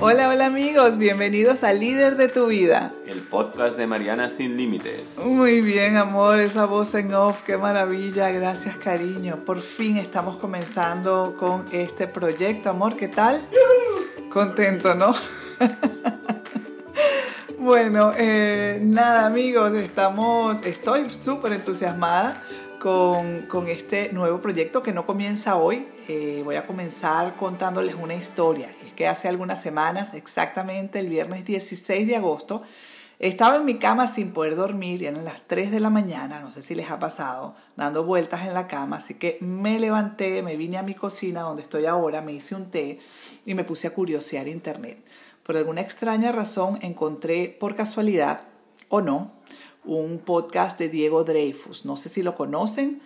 Hola, hola amigos, bienvenidos a Líder de tu Vida. El podcast de Mariana Sin Límites. Muy bien, amor, esa voz en off, qué maravilla, gracias cariño. Por fin estamos comenzando con este proyecto, amor, ¿qué tal? Contento, ¿no? bueno, eh, nada amigos, estamos, estoy súper entusiasmada con, este nuevo proyecto que no comienza hoy. Eh, voy a comenzar contándoles una historia. Que hace algunas semanas, exactamente el viernes 16 de agosto, estaba en mi cama sin poder dormir, eran las 3 de la mañana, no sé si les ha pasado, dando vueltas en la cama, así que me levanté, me vine a mi cocina donde estoy ahora, me hice un té y me puse a curiosear internet. Por alguna extraña razón encontré por casualidad o no un podcast de Diego Dreyfus. No sé si lo conocen,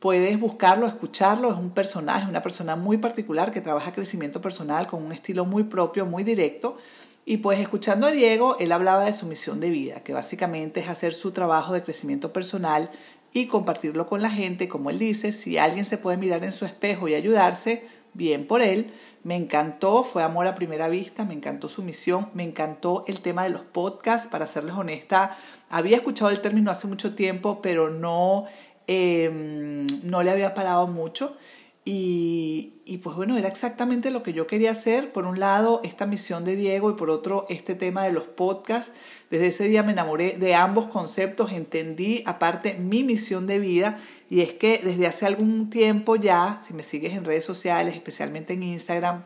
puedes buscarlo, escucharlo. Es un personaje, una persona muy particular que trabaja crecimiento personal con un estilo muy propio, muy directo. Y pues escuchando a Diego, él hablaba de su misión de vida, que básicamente es hacer su trabajo de crecimiento personal y compartirlo con la gente. Como él dice, si alguien se puede mirar en su espejo y ayudarse, bien por él. Me encantó, fue amor a primera vista, me encantó su misión, me encantó el tema de los podcasts, para serles honesta, había escuchado el término hace mucho tiempo, pero no, em, no le había parado mucho. Y, y, pues bueno, era exactamente lo que yo quería hacer. Por un lado, esta misión de Diego y por otro, este tema de los podcasts. Desde ese día me enamoré de ambos conceptos, entendí aparte mi misión de vida y es que desde hace algún tiempo ya, si me sigues en redes sociales, especialmente en Instagram,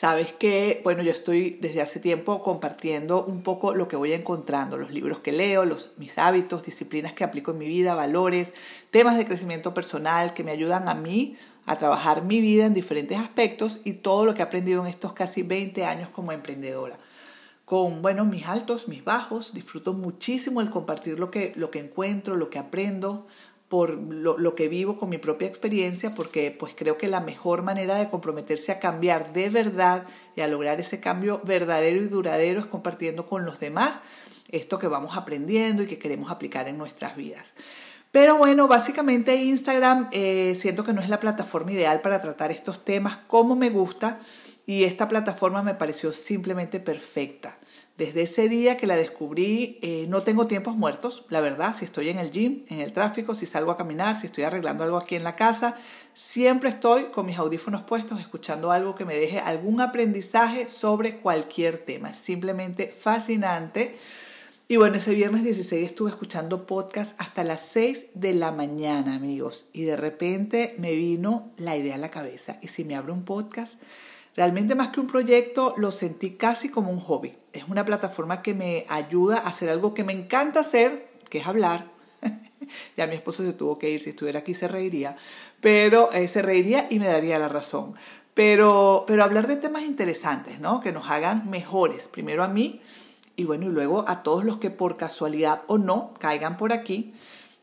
Sabes que, bueno, yo estoy desde hace tiempo compartiendo un poco lo que voy encontrando, los libros que leo, los, mis hábitos, disciplinas que aplico en mi vida, valores, temas de crecimiento personal que me ayudan a mí a trabajar mi vida en diferentes aspectos y todo lo que he aprendido en estos casi 20 años como emprendedora. Con, bueno, mis altos, mis bajos, disfruto muchísimo el compartir lo que, lo que encuentro, lo que aprendo, por lo, lo, que vivo con mi propia experiencia, porque pues creo que la mejor manera de comprometerse a cambiar de verdad y a lograr ese cambio verdadero y duradero es compartiendo con los demás esto que vamos aprendiendo y que queremos aplicar en nuestras vidas. Pero bueno, básicamente Instagram eh, siento que no es la plataforma ideal para tratar estos temas como me gusta y esta plataforma me pareció simplemente perfecta. Desde ese día que la descubrí, eh, no tengo tiempos muertos, la verdad, si estoy en el gym, en el tráfico, si salgo a caminar, si estoy arreglando algo aquí en la casa, siempre estoy con mis audífonos puestos escuchando algo que me deje algún aprendizaje sobre cualquier tema. Simplemente fascinante. Y bueno, ese viernes 16 estuve escuchando podcast hasta las 6 de la mañana, amigos. Y de repente me vino la idea a la cabeza. ¿Y si me abro un podcast? Realmente más que un proyecto lo sentí casi como un hobby. Es una plataforma que me ayuda a hacer algo que me encanta hacer, que es hablar. ya mi esposo se tuvo que ir, si estuviera aquí se reiría, pero eh, se reiría y me daría la razón. Pero, pero hablar de temas interesantes, ¿no? Que nos hagan mejores, primero a mí y bueno, y luego a todos los que por casualidad o no caigan por aquí.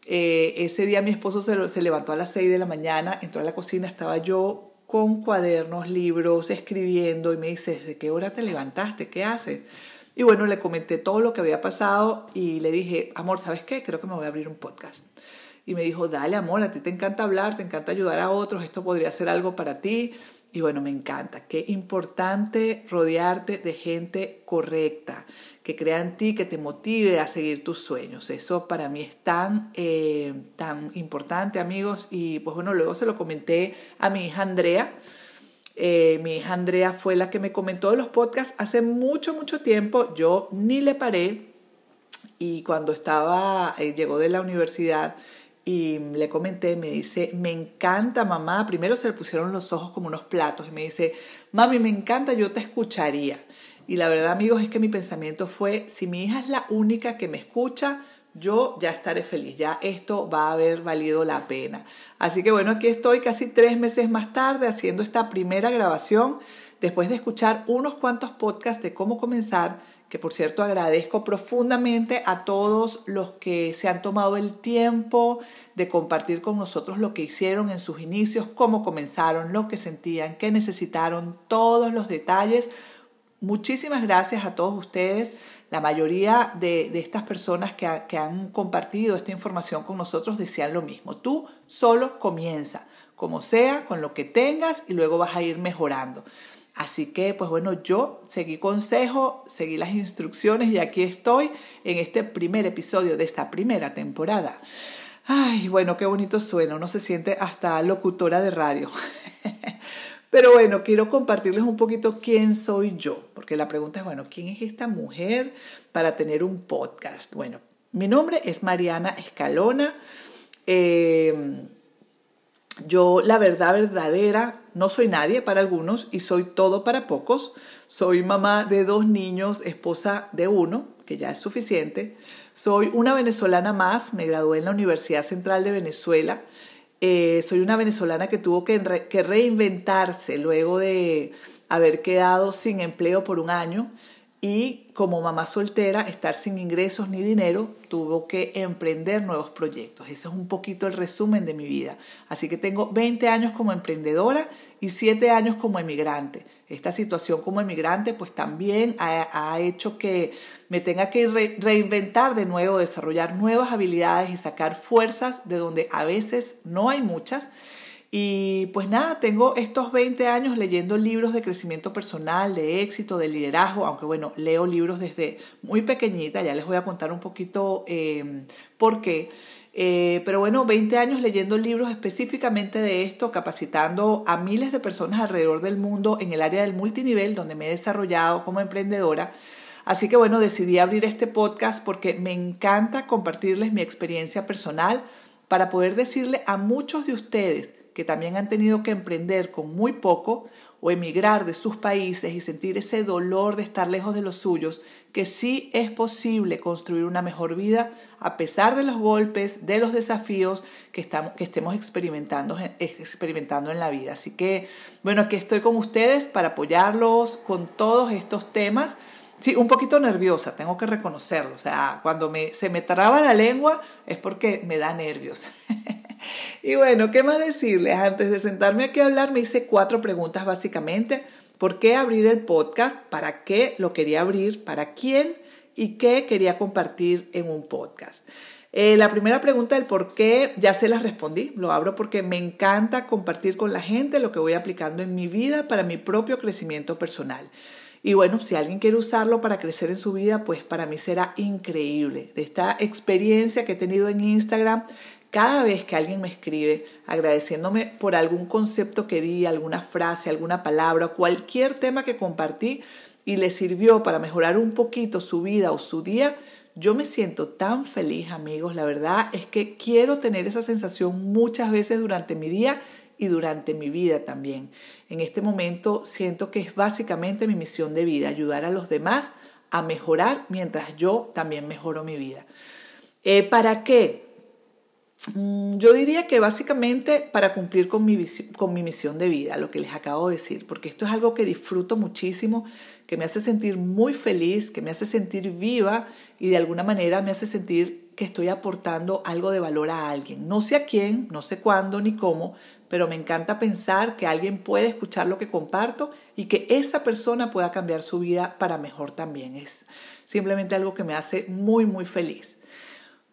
Eh, ese día mi esposo se, se levantó a las 6 de la mañana, entró a la cocina, estaba yo con cuadernos, libros, escribiendo y me dice, ¿desde qué hora te levantaste? ¿Qué haces? Y bueno, le comenté todo lo que había pasado y le dije, amor, ¿sabes qué? Creo que me voy a abrir un podcast. Y me dijo, dale, amor, a ti te encanta hablar, te encanta ayudar a otros, esto podría ser algo para ti. Y bueno, me encanta. Qué importante rodearte de gente correcta, que crea en ti, que te motive a seguir tus sueños. Eso para mí es tan, eh, tan importante, amigos. Y pues bueno, luego se lo comenté a mi hija Andrea. Eh, mi hija Andrea fue la que me comentó los podcasts hace mucho, mucho tiempo. Yo ni le paré. Y cuando estaba, eh, llegó de la universidad y le comenté, me dice, me encanta mamá. Primero se le pusieron los ojos como unos platos y me dice, mami, me encanta, yo te escucharía. Y la verdad, amigos, es que mi pensamiento fue, si mi hija es la única que me escucha, yo ya estaré feliz, ya esto va a haber valido la pena. Así que bueno, aquí estoy casi tres meses más tarde haciendo esta primera grabación, después de escuchar unos cuantos podcasts de cómo comenzar, que por cierto agradezco profundamente a todos los que se han tomado el tiempo de compartir con nosotros lo que hicieron en sus inicios, cómo comenzaron, lo que sentían, qué necesitaron, todos los detalles Muchísimas gracias a todos ustedes. La mayoría de, estas personas que, que han compartido esta información con nosotros decían lo mismo. Tú solo comienza, como sea, con lo que tengas y luego vas a ir mejorando. Así que, pues bueno, yo seguí consejo, seguí las instrucciones y aquí estoy en este primer episodio de esta primera temporada. Ay, bueno, qué bonito suena, uno se siente hasta locutora de radio. Pero bueno, quiero compartirles un poquito quién soy yo, porque la pregunta es, bueno, ¿quién es esta mujer para tener un podcast? Bueno, mi nombre es Mariana Escalona. Eh, yo, la verdad verdadera, no soy nadie para algunos y soy todo para pocos. Soy mamá de dos niños, esposa de uno, que ya es suficiente. Soy una venezolana más, me gradué en la Universidad Central de Venezuela. Eh, soy una venezolana que tuvo que, que reinventarse luego de haber quedado sin empleo por un año y como mamá soltera, estar sin ingresos ni dinero, tuvo que emprender nuevos proyectos. Ese es un poquito el resumen de mi vida. Así que tengo 20 años como emprendedora y 7 años como emigrante. Esta situación como emigrante pues también ha, hecho que me tenga que reinventar de nuevo, desarrollar nuevas habilidades y sacar fuerzas de donde a veces no hay muchas y pues nada, tengo estos 20 años leyendo libros de crecimiento personal, de éxito, de liderazgo, aunque bueno, leo libros desde muy pequeñita, ya les voy a contar un poquito em, por qué. Eh, pero bueno, 20 años leyendo libros específicamente de esto, capacitando a miles de personas alrededor del mundo en el área del multinivel, donde me he desarrollado como emprendedora. Así que bueno, decidí abrir este podcast porque me encanta compartirles mi experiencia personal para poder decirle a muchos de ustedes que también han tenido que emprender con muy poco o emigrar de sus países y sentir ese dolor de estar lejos de los suyos, que sí es posible construir una mejor vida a pesar de los golpes, de los desafíos que, estamos, que estemos experimentando, experimentando en la vida. Así que, bueno, aquí estoy con ustedes para apoyarlos con todos estos temas. Sí, un poquito nerviosa, tengo que reconocerlo. O sea, cuando me, se me traba la lengua es porque me da nervios. Y bueno, ¿qué más decirles? Antes de sentarme aquí a hablar, me hice cuatro preguntas básicamente. ¿Por qué abrir el podcast? ¿Para qué lo quería abrir? ¿Para quién? ¿Y qué quería compartir en un podcast? Eh, la primera pregunta del por qué ya se las respondí. Lo abro porque me encanta compartir con la gente lo que voy aplicando en mi vida para mi propio crecimiento personal. Y bueno, si alguien quiere usarlo para crecer en su vida, pues para mí será increíble. De esta experiencia que he tenido en Instagram, cada vez que alguien me escribe agradeciéndome por algún concepto que di, alguna frase, alguna palabra, cualquier tema que compartí y le sirvió para mejorar un poquito su vida o su día, yo me siento tan feliz, amigos. La verdad es que quiero tener esa sensación muchas veces durante mi día y durante mi vida también. En este momento siento que es básicamente mi misión de vida, ayudar a los demás a mejorar mientras yo también mejoro mi vida. Eh, ¿Para qué? Mm, yo diría que básicamente para cumplir con mi, con mi misión de vida, lo que les acabo de decir, porque esto es algo que disfruto muchísimo, que me hace sentir muy feliz, que me hace sentir viva y de alguna manera me hace sentir que estoy aportando algo de valor a alguien. No sé a quién, no sé cuándo ni cómo, pero me encanta pensar que alguien puede escuchar lo que comparto y que esa persona pueda cambiar su vida para mejor también. Es simplemente algo que me hace muy, muy feliz.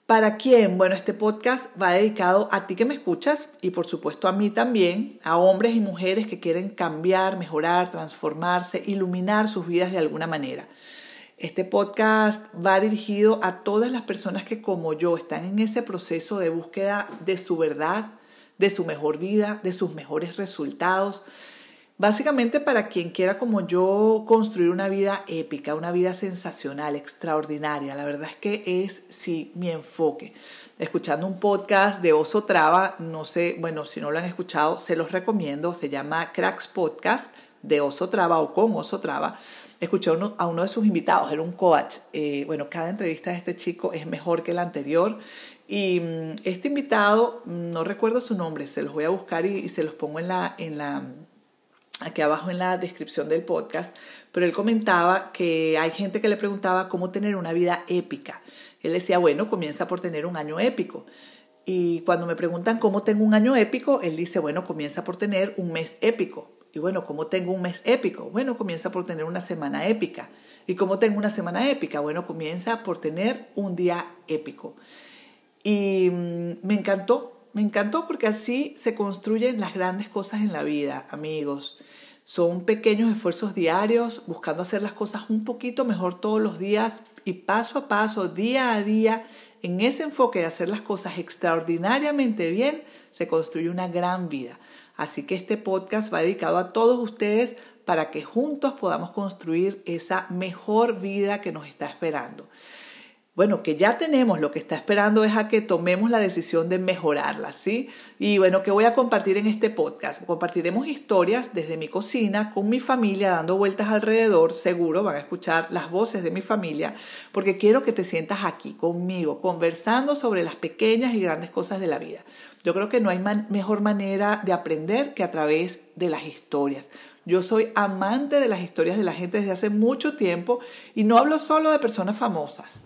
¿Para quién? Bueno, este podcast va dedicado a ti que me escuchas y por supuesto a mí también, a hombres y mujeres que quieren cambiar, mejorar, transformarse, iluminar sus vidas de alguna manera. Este podcast va dirigido a todas las personas que como yo están en ese proceso de búsqueda de su verdad, de su mejor vida, de sus mejores resultados, Básicamente para quien quiera como yo construir una vida épica, una vida sensacional, extraordinaria. La verdad es que es, sí, mi enfoque. Escuchando un podcast de Oso Traba, no sé, bueno, si no lo han escuchado, se los recomiendo. Se llama Cracks Podcast de Oso Traba o con Oso Traba. Escuché a uno, de sus invitados, era un coach. Eh, bueno, cada entrevista de este chico es mejor que la anterior. Y mm, este invitado, no recuerdo su nombre, se los voy a buscar y, y se los pongo en la, en la aquí abajo en la descripción del podcast, pero él comentaba que hay gente que le preguntaba cómo tener una vida épica. Él decía, bueno, comienza por tener un año épico. Y cuando me preguntan cómo tengo un año épico, él dice, bueno, comienza por tener un mes épico. Y bueno, ¿cómo tengo un mes épico? Bueno, comienza por tener una semana épica. ¿Y cómo tengo una semana épica? Bueno, comienza por tener un día épico. Y mm, me encantó, me encantó porque así se construyen las grandes cosas en la vida, amigos. Son pequeños esfuerzos diarios, buscando hacer las cosas un poquito mejor todos los días y paso a paso, día a día, en ese enfoque de hacer las cosas extraordinariamente bien, se construye una gran vida. Así que este podcast va dedicado a todos ustedes para que juntos podamos construir esa mejor vida que nos está esperando. Bueno, que ya tenemos, lo que está esperando es a que tomemos la decisión de mejorarla, ¿sí? Y bueno, que voy a compartir en este podcast? Compartiremos historias desde mi cocina, con mi familia, dando vueltas alrededor, seguro van a escuchar las voces de mi familia, porque quiero que te sientas aquí conmigo, conversando sobre las pequeñas y grandes cosas de la vida. Yo creo que no hay mejor manera de aprender que a través de las historias. Yo soy amante de las historias de la gente desde hace mucho tiempo y no hablo solo de personas famosas.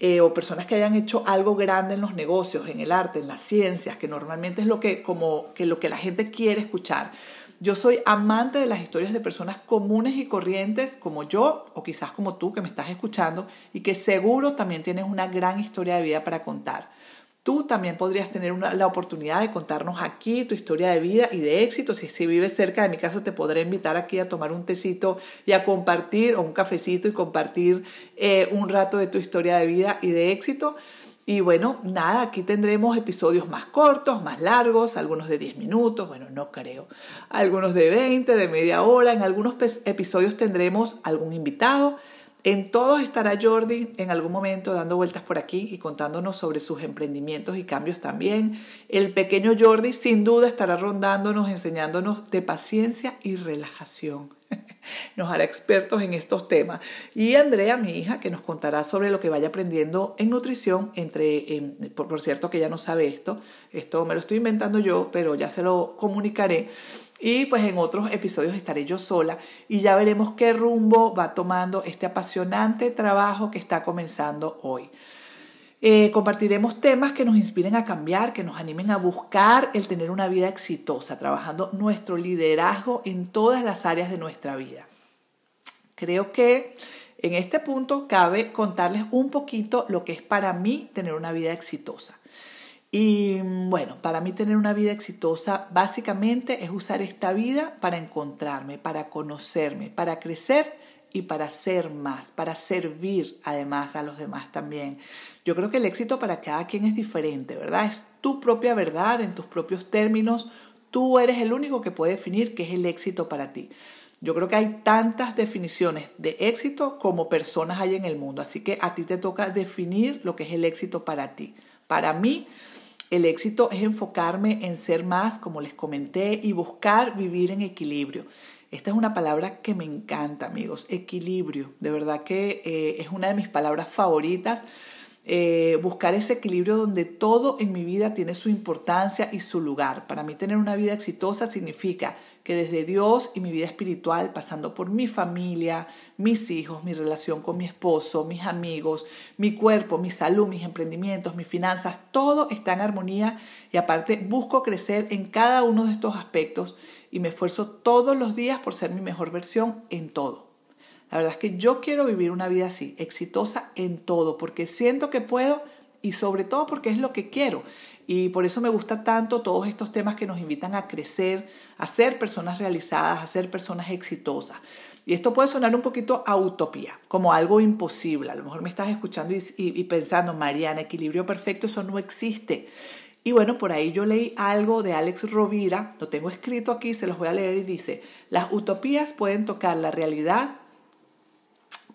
Eh, o personas que hayan hecho algo grande en los negocios, en el arte, en las ciencias, que normalmente es lo que, como, que lo que la gente quiere escuchar. Yo soy amante de las historias de personas comunes y corrientes como yo o quizás como tú que me estás escuchando y que seguro también tienes una gran historia de vida para contar. Tú también podrías tener la oportunidad de contarnos aquí tu historia de vida y de éxito. Si, si vives cerca de mi casa, te podré invitar aquí a tomar un tecito y a compartir, o un cafecito y compartir eh, un rato de tu historia de vida y de éxito. Y bueno, nada, aquí tendremos episodios más cortos, más largos, algunos de 10 minutos, bueno, no creo, algunos de 20, de media hora. En algunos episodios tendremos algún invitado en todos estará Jordi en algún momento dando vueltas por aquí y contándonos sobre sus emprendimientos y cambios también. El pequeño Jordi sin duda estará rondándonos, enseñándonos de paciencia y relajación. Nos hará expertos en estos temas. Y Andrea, mi hija, que nos contará sobre lo que vaya aprendiendo en nutrición, entre, por, cierto que ella no sabe esto, esto me lo estoy inventando yo, pero ya se lo comunicaré y pues en otros episodios estaré yo sola y ya veremos qué rumbo va tomando este apasionante trabajo que está comenzando hoy. Eh, compartiremos temas que nos inspiren a cambiar, que nos animen a buscar el tener una vida exitosa, trabajando nuestro liderazgo en todas las áreas de nuestra vida. Creo que en este punto cabe contarles un poquito lo que es para mí tener una vida exitosa. Y bueno, para mí tener una vida exitosa básicamente es usar esta vida para encontrarme, para conocerme, para crecer y para ser más, para servir además a los demás también. Yo creo que el éxito para cada quien es diferente, ¿verdad? Es tu propia verdad, en tus propios términos. Tú eres el único que puede definir qué es el éxito para ti. Yo creo que hay tantas definiciones de éxito como personas hay en el mundo, así que a ti te toca definir lo que es el éxito para ti. Para mí, el éxito es enfocarme en ser más, como les comenté, y buscar vivir en equilibrio. Esta es una palabra que me encanta, amigos, equilibrio. De verdad que eh, es una de mis palabras favoritas eh, buscar ese equilibrio donde todo en mi vida tiene su importancia y su lugar. Para mí tener una vida exitosa significa que desde Dios y mi vida espiritual, pasando por mi familia, mis hijos, mi relación con mi esposo, mis amigos, mi cuerpo, mi salud, mis emprendimientos, mis finanzas, todo está en armonía y aparte busco crecer en cada uno de estos aspectos y me esfuerzo todos los días por ser mi mejor versión en todo. La verdad es que yo quiero vivir una vida así, exitosa en todo, porque siento que puedo y sobre todo porque es lo que quiero. Y por eso me gusta tanto todos estos temas que nos invitan a crecer, a ser personas realizadas, a ser personas exitosas. Y esto puede sonar un poquito a utopía, como algo imposible. A lo mejor me estás escuchando y, y pensando, Mariana, equilibrio perfecto, eso no existe. Y bueno, por ahí yo leí algo de Alex Rovira, lo tengo escrito aquí, se los voy a leer y dice, las utopías pueden tocar la realidad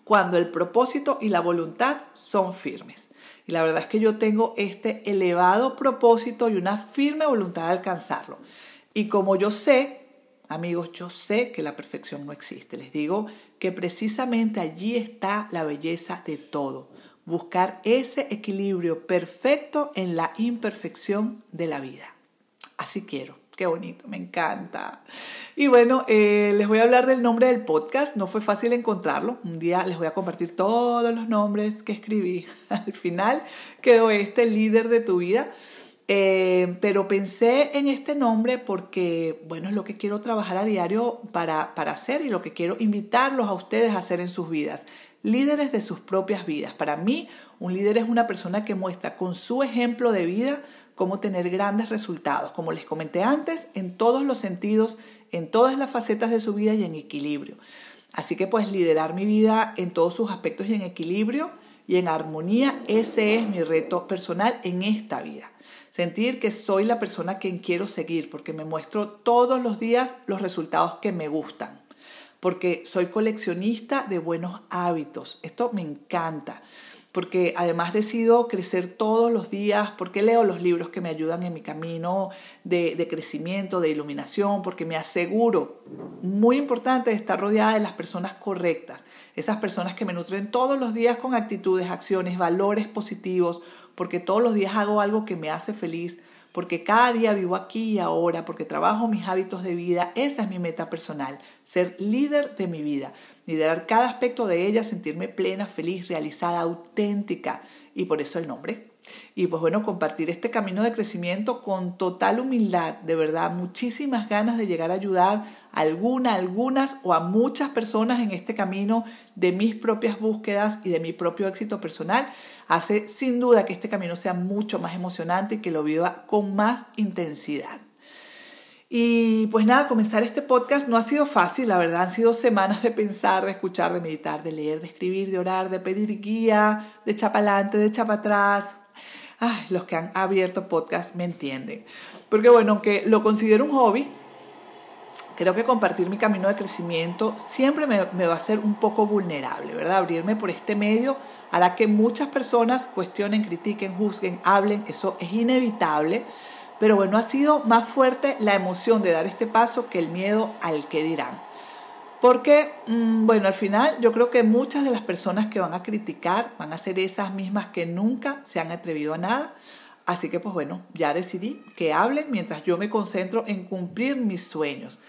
cuando el propósito y la voluntad son firmes. Y la verdad es que yo tengo este elevado propósito y una firme voluntad de alcanzarlo. Y como yo sé, amigos, yo sé que la perfección no existe. Les digo que precisamente allí está la belleza de todo. Buscar ese equilibrio perfecto en la imperfección de la vida. Así quiero. Qué bonito, me encanta. Y bueno, eh, les voy a hablar del nombre del podcast. No fue fácil encontrarlo. Un día les voy a compartir todos los nombres que escribí. Al final quedó este líder de tu vida. Eh, pero pensé en este nombre porque, bueno, es lo que quiero trabajar a diario para, para hacer y lo que quiero invitarlos a ustedes a hacer en sus vidas. Líderes de sus propias vidas. Para mí, un líder es una persona que muestra con su ejemplo de vida cómo tener grandes resultados. Como les comenté antes, en todos los sentidos en todas las facetas de su vida y en equilibrio. Así que pues liderar mi vida en todos sus aspectos y en equilibrio y en armonía, ese es mi reto personal en esta vida. Sentir que soy la persona quien quiero seguir porque me muestro todos los días los resultados que me gustan. Porque soy coleccionista de buenos hábitos. Esto me encanta porque además decido crecer todos los días, porque leo los libros que me ayudan en mi camino de, de, crecimiento, de iluminación, porque me aseguro, muy importante, de estar rodeada de las personas correctas, esas personas que me nutren todos los días con actitudes, acciones, valores positivos, porque todos los días hago algo que me hace feliz, porque cada día vivo aquí y ahora, porque trabajo mis hábitos de vida, esa es mi meta personal, ser líder de mi vida liderar cada aspecto de ella, sentirme plena, feliz, realizada, auténtica y por eso el nombre. Y pues bueno, compartir este camino de crecimiento con total humildad, de verdad, muchísimas ganas de llegar a ayudar a alguna, algunas o a muchas personas en este camino de mis propias búsquedas y de mi propio éxito personal, hace sin duda que este camino sea mucho más emocionante y que lo viva con más intensidad. Y pues nada, comenzar este podcast no ha sido fácil, la verdad, han sido semanas de pensar, de escuchar, de meditar, de leer, de escribir, de orar, de pedir guía, de adelante, de echar para atrás. Los que han abierto podcast me entienden. Porque bueno, aunque lo considero un hobby, creo que compartir mi camino de crecimiento siempre me, me va a hacer un poco vulnerable, ¿verdad? Abrirme por este medio hará que muchas personas cuestionen, critiquen, juzguen, hablen, eso es inevitable pero bueno, ha sido más fuerte la emoción de dar este paso que el miedo al que dirán. Porque, mm, bueno, al final yo creo que muchas de las personas que van a criticar van a ser esas mismas que nunca se han atrevido a nada. Así que, pues bueno, ya decidí que hablen mientras yo me concentro en cumplir mis sueños.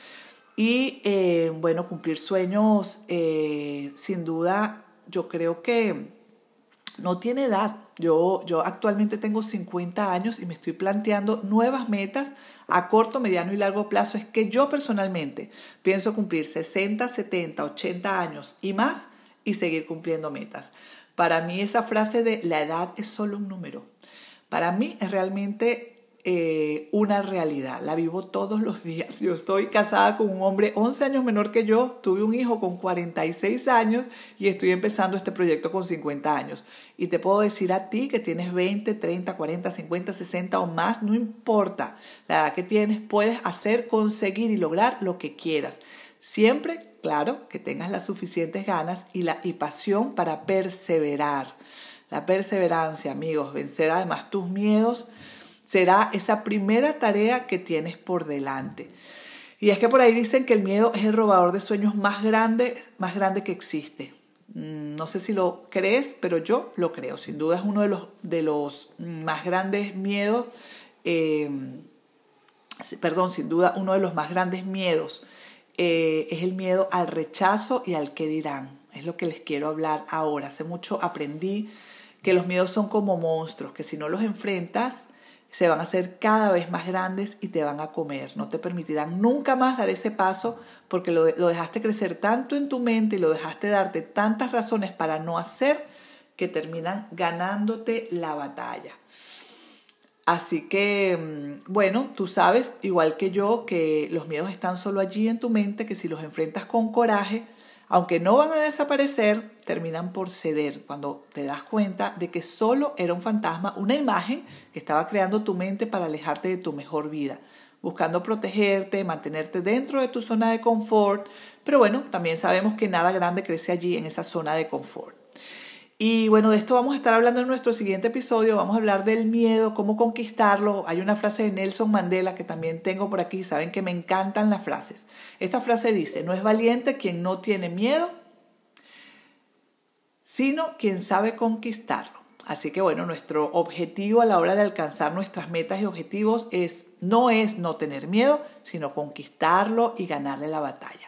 Y eh, bueno, cumplir sueños, eh, sin duda, yo creo que no tiene edad. Yo, yo actualmente tengo 50 años y me estoy planteando nuevas metas a corto, mediano y largo plazo. Es que yo personalmente pienso cumplir 60, 70, 80 años y más y seguir cumpliendo metas. Para mí esa frase de la edad es solo un número. Para mí es realmente eh, una realidad, la vivo todos los días. Yo estoy casada con un hombre 11 años menor que yo, tuve un hijo con 46 años y estoy empezando este proyecto con 50 años. Y te puedo decir a ti que tienes 20, 30, 40, 50, 60 o más, no importa la edad que tienes, puedes hacer, conseguir y lograr lo que quieras. Siempre, claro, que tengas las suficientes ganas y, la, y pasión para perseverar. La perseverancia, amigos, vencer además tus miedos será esa primera tarea que tienes por delante. Y es que por ahí dicen que el miedo es el robador de sueños más grande, más grande que existe. Mm, no sé si lo crees, pero yo lo creo. Sin duda es uno de los, de los más grandes miedos, eh, perdón, sin duda uno de los más grandes miedos eh, es el miedo al rechazo y al que dirán. Es lo que les quiero hablar ahora. Hace mucho aprendí que los miedos son como monstruos, que si no los enfrentas, se van a hacer cada vez más grandes y te van a comer. No te permitirán nunca más dar ese paso porque lo, dejaste crecer tanto en tu mente y lo dejaste darte tantas razones para no hacer que terminan ganándote la batalla. Así que, mm, bueno, tú sabes, igual que yo, que los miedos están solo allí en tu mente, que si los enfrentas con coraje, aunque no van a desaparecer, terminan por ceder cuando te das cuenta de que solo era un fantasma, una imagen que estaba creando tu mente para alejarte de tu mejor vida, buscando protegerte, mantenerte dentro de tu zona de confort, pero bueno, también sabemos que nada grande crece allí en esa zona de confort. Y bueno, de esto vamos a estar hablando en nuestro siguiente episodio. Vamos a hablar del miedo, cómo conquistarlo. Hay una frase de Nelson Mandela que también tengo por aquí. Saben que me encantan las frases. Esta frase dice, no es valiente quien no tiene miedo, sino quien sabe conquistarlo. Así que bueno, nuestro objetivo a la hora de alcanzar nuestras metas y objetivos es no es no tener miedo, sino conquistarlo y ganarle la batalla.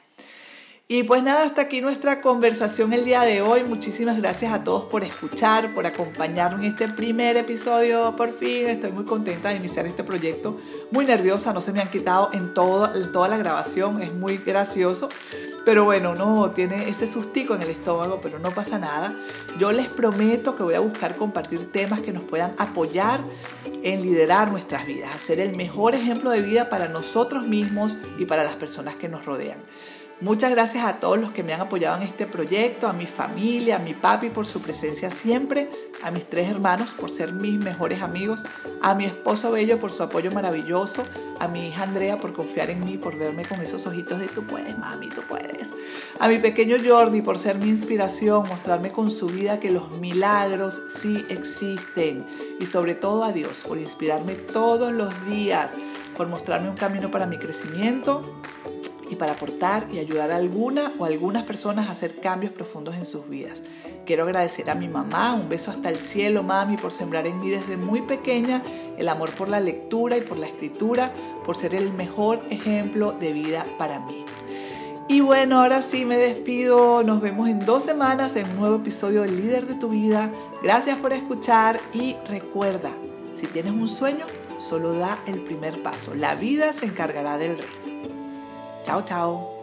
Y pues nada, hasta aquí nuestra conversación el día de hoy. Muchísimas gracias a todos por escuchar, por acompañarme en este primer episodio. Por fin, estoy muy contenta de iniciar este proyecto. Muy nerviosa, no se me han quitado en, todo, toda la grabación, es muy gracioso. Pero bueno, no tiene ese sustico en el estómago, pero no pasa nada. Yo les prometo que voy a buscar compartir temas que nos puedan apoyar en liderar nuestras vidas, hacer el mejor ejemplo de vida para nosotros mismos y para las personas que nos rodean. Muchas gracias a todos los que me han apoyado en este proyecto, a mi familia, a mi papi por su presencia siempre, a mis tres hermanos por ser mis mejores amigos, a mi esposo Bello por su apoyo maravilloso, a mi hija Andrea por confiar en mí, por verme con esos ojitos de tú puedes, mami, tú puedes. A mi pequeño Jordi por ser mi inspiración, mostrarme con su vida que los milagros sí existen. Y sobre todo a Dios por inspirarme todos los días, por mostrarme un camino para mi crecimiento y para aportar y ayudar a alguna o algunas personas a hacer cambios profundos en sus vidas. Quiero agradecer a mi mamá, un beso hasta el cielo, mami, por sembrar en mí desde muy pequeña el amor por la lectura y por la escritura, por ser el mejor ejemplo de vida para mí. Y bueno, ahora sí me despido. Nos vemos en dos semanas en un nuevo episodio del Líder de tu Vida. Gracias por escuchar y recuerda, si tienes un sueño, solo da el primer paso. La vida se encargará del resto. Chao, chao.